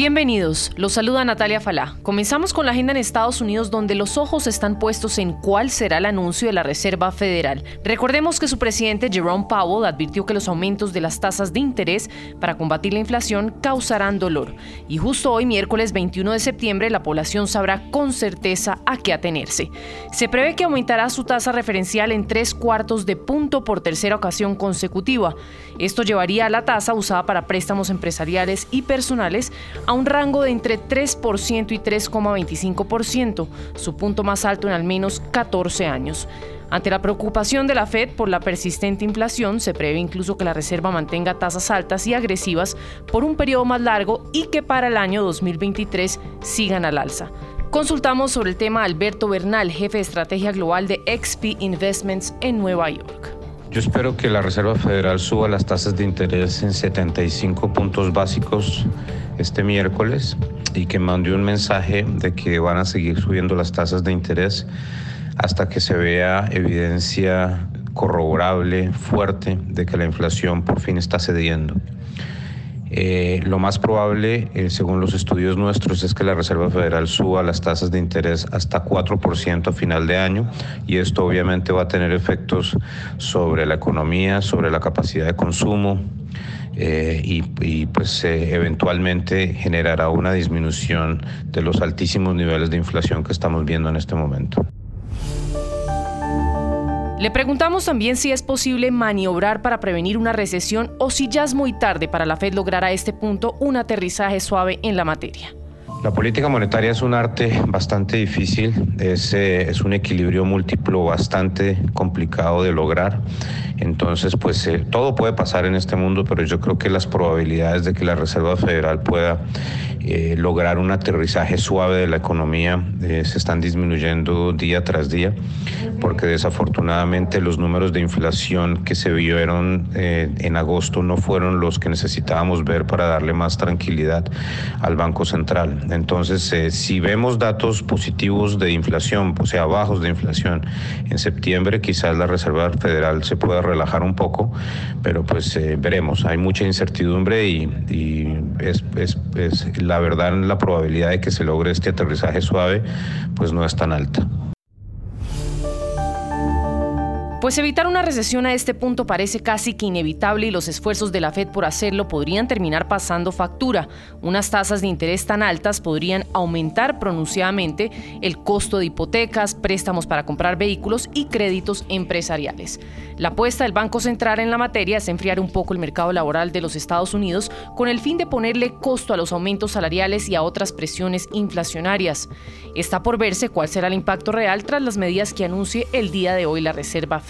Bienvenidos, los saluda Natalia Falá. Comenzamos con la agenda en Estados Unidos donde los ojos están puestos en cuál será el anuncio de la Reserva Federal. Recordemos que su presidente Jerome Powell advirtió que los aumentos de las tasas de interés para combatir la inflación causarán dolor. Y justo hoy, miércoles 21 de septiembre, la población sabrá con certeza a qué atenerse. Se prevé que aumentará su tasa referencial en tres cuartos de punto por tercera ocasión consecutiva. Esto llevaría a la tasa usada para préstamos empresariales y personales a un rango de entre 3% y 3,25%, su punto más alto en al menos 14 años. Ante la preocupación de la Fed por la persistente inflación, se prevé incluso que la Reserva mantenga tasas altas y agresivas por un periodo más largo y que para el año 2023 sigan al alza. Consultamos sobre el tema a Alberto Bernal, jefe de estrategia global de XP Investments en Nueva York. Yo espero que la Reserva Federal suba las tasas de interés en 75 puntos básicos este miércoles y que mande un mensaje de que van a seguir subiendo las tasas de interés hasta que se vea evidencia corroborable, fuerte, de que la inflación por fin está cediendo. Eh, lo más probable, eh, según los estudios nuestros, es que la Reserva Federal suba las tasas de interés hasta 4% a final de año y esto obviamente va a tener efectos sobre la economía, sobre la capacidad de consumo, eh, y, pues eventualmente generará una disminución de los altísimos niveles de inflación que estamos viendo en este momento. Le preguntamos también si es posible maniobrar para prevenir una recesión o si ya es muy tarde para la Fed lograr a este punto un aterrizaje suave en la materia. La política monetaria es un arte bastante difícil, es, eh, es un equilibrio múltiplo bastante complicado de lograr. Entonces, pues eh, todo puede pasar en este mundo, pero yo creo que las probabilidades de que la Reserva Federal pueda eh, lograr un aterrizaje suave de la economía se están disminuyendo día tras día, porque desafortunadamente los números de inflación que se vieron en agosto no fueron los que necesitábamos ver para darle más tranquilidad al Banco Central. Entonces, eh, si vemos datos positivos de inflación, o sea, bajos de inflación en septiembre, quizás la Reserva Federal se pueda relajar un poco, pero pues eh, veremos. Hay mucha incertidumbre y, es, es la verdad la probabilidad de que se logre este aterrizaje suave, pues no es tan alta. Pues evitar una recesión a este punto parece casi que inevitable y los esfuerzos de la Fed por hacerlo podrían terminar pasando factura. Unas tasas de interés tan altas podrían aumentar pronunciadamente el costo de hipotecas, préstamos para comprar vehículos y créditos empresariales. La apuesta del Banco Central en la materia es enfriar un poco el mercado laboral de los Estados Unidos con el fin de ponerle costo a los aumentos salariales y a otras presiones inflacionarias. Está por verse cuál será el impacto real tras las medidas que anuncie el día de hoy la Reserva Federal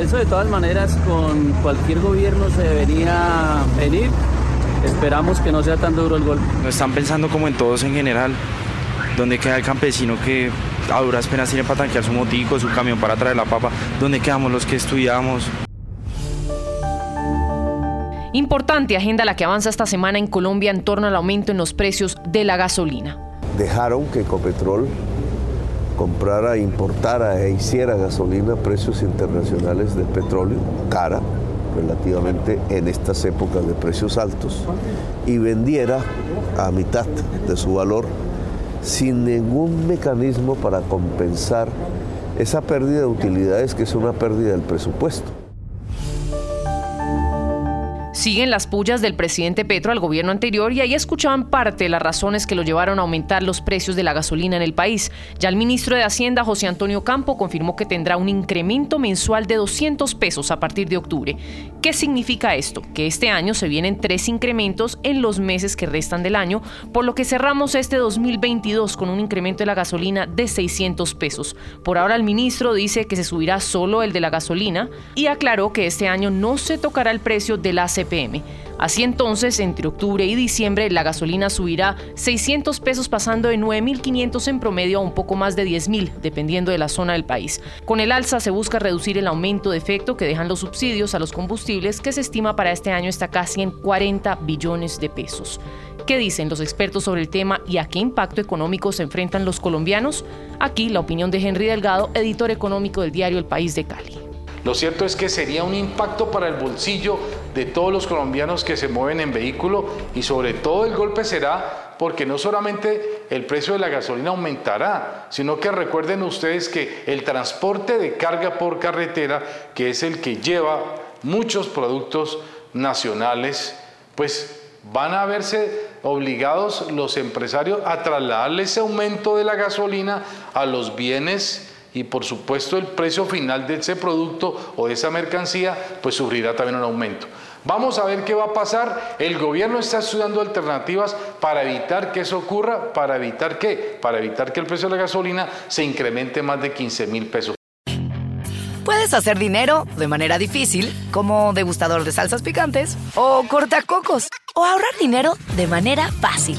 Eso de todas maneras con cualquier gobierno se debería venir. Esperamos que no sea tan duro el golpe. Están pensando como en todos en general. ¿Dónde queda el campesino que a duras penas tiene para tanquear su motico, su camión para traer la papa? ¿Dónde quedamos los que estudiamos? Importante agenda la que avanza esta semana en Colombia en torno al aumento en los precios de la gasolina. Dejaron que Ecopetrol comprara, importara e hiciera gasolina a precios internacionales del petróleo, cara relativamente en estas épocas de precios altos, y vendiera a mitad de su valor sin ningún mecanismo para compensar esa pérdida de utilidades que es una pérdida del presupuesto. Siguen las pullas del presidente Petro al gobierno anterior y ahí escuchaban parte de las razones que lo llevaron a aumentar los precios de la gasolina en el país. Ya el ministro de Hacienda, José Antonio Campo, confirmó que tendrá un incremento mensual de 200 pesos a partir de octubre. ¿Qué significa esto? Que este año se vienen tres incrementos en los meses que restan del año, por lo que cerramos este 2022 con un incremento de la gasolina de 600 pesos. Por ahora el ministro dice que se subirá solo el de la gasolina y aclaró que este año no se tocará el precio de la Así entonces, entre octubre y diciembre, la gasolina subirá 600 pesos pasando de 9.500 en promedio a un poco más de 10.000, dependiendo de la zona del país. Con el alza se busca reducir el aumento de efecto que dejan los subsidios a los combustibles, que se estima para este año está casi en 40 billones de pesos. ¿Qué dicen los expertos sobre el tema y a qué impacto económico se enfrentan los colombianos? Aquí la opinión de Henry Delgado, editor económico del diario El País de Cali. Lo cierto es que sería un impacto para el bolsillo de todos los colombianos que se mueven en vehículo y sobre todo el golpe será porque no solamente el precio de la gasolina aumentará, sino que recuerden ustedes que el transporte de carga por carretera, que es el que lleva muchos productos nacionales, pues van a verse obligados los empresarios a trasladarle ese aumento de la gasolina a los bienes y por supuesto el precio final de ese producto o de esa mercancía pues sufrirá también un aumento. Vamos a ver qué va a pasar. El gobierno está estudiando alternativas para evitar que eso ocurra, para evitar qué, para evitar que el precio de la gasolina se incremente más de 15 mil pesos. Puedes hacer dinero de manera difícil, como degustador de salsas picantes, o cortacocos, o ahorrar dinero de manera fácil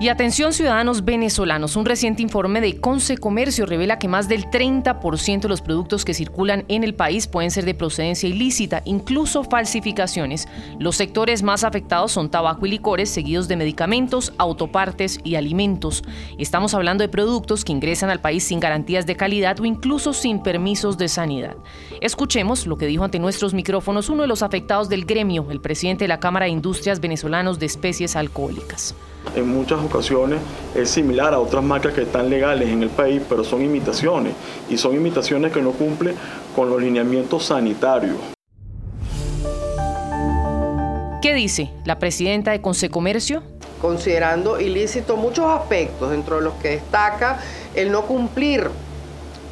Y atención ciudadanos venezolanos, un reciente informe de Conce Comercio revela que más del 30% de los productos que circulan en el país pueden ser de procedencia ilícita, incluso falsificaciones. Los sectores más afectados son tabaco y licores, seguidos de medicamentos, autopartes y alimentos. Estamos hablando de productos que ingresan al país sin garantías de calidad o incluso sin permisos de sanidad. Escuchemos lo que dijo ante nuestros micrófonos uno de los afectados del gremio, el presidente de la Cámara de Industrias Venezolanos de Especies Alcohólicas en muchas ocasiones es similar a otras marcas que están legales en el país, pero son imitaciones y son imitaciones que no cumplen con los lineamientos sanitarios. ¿Qué dice la presidenta de Consecomercio? Considerando ilícito muchos aspectos, dentro de los que destaca el no cumplir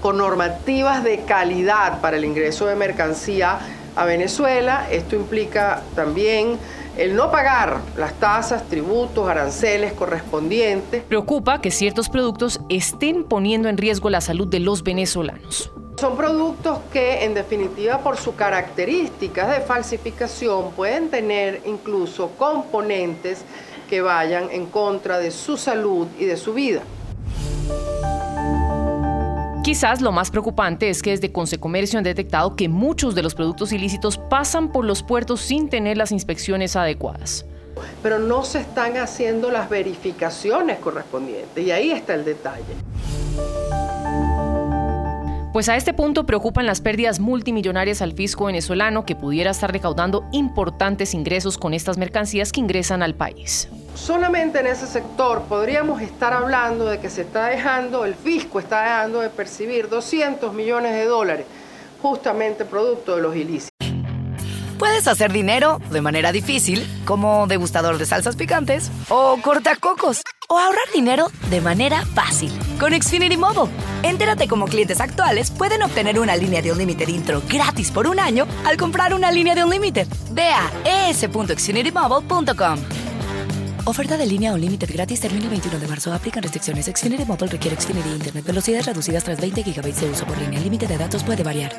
con normativas de calidad para el ingreso de mercancía a Venezuela. Esto implica también el no pagar las tasas, tributos, aranceles correspondientes. Preocupa que ciertos productos estén poniendo en riesgo la salud de los venezolanos. Son productos que en definitiva por sus características de falsificación pueden tener incluso componentes que vayan en contra de su salud y de su vida. Quizás lo más preocupante es que desde Consecomercio han detectado que muchos de los productos ilícitos pasan por los puertos sin tener las inspecciones adecuadas. Pero no se están haciendo las verificaciones correspondientes y ahí está el detalle. Pues a este punto preocupan las pérdidas multimillonarias al fisco venezolano que pudiera estar recaudando importantes ingresos con estas mercancías que ingresan al país solamente en ese sector podríamos estar hablando de que se está dejando, el fisco está dejando de percibir 200 millones de dólares justamente producto de los ilícitos. Puedes hacer dinero de manera difícil, como degustador de salsas picantes, o cortacocos, o ahorrar dinero de manera fácil con Xfinity Mobile. Entérate cómo clientes actuales pueden obtener una línea de un límite intro gratis por un año al comprar una línea de un límite. Ve a es.xfinitymobile.com. Oferta de línea o límite gratis termina el 21 de marzo. Aplican restricciones. Xfinity Mobile requiere Xfinity Internet. Velocidades reducidas tras 20 GB de uso por línea. El límite de datos puede variar.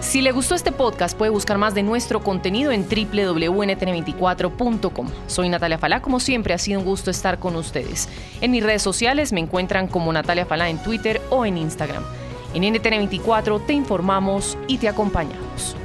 Si le gustó este podcast, puede buscar más de nuestro contenido en www.ntn24.com. Soy Natalia Falá, como siempre ha sido un gusto estar con ustedes. En mis redes sociales me encuentran como Natalia Falá en Twitter o en Instagram. En NTN 24 te informamos y te acompañamos.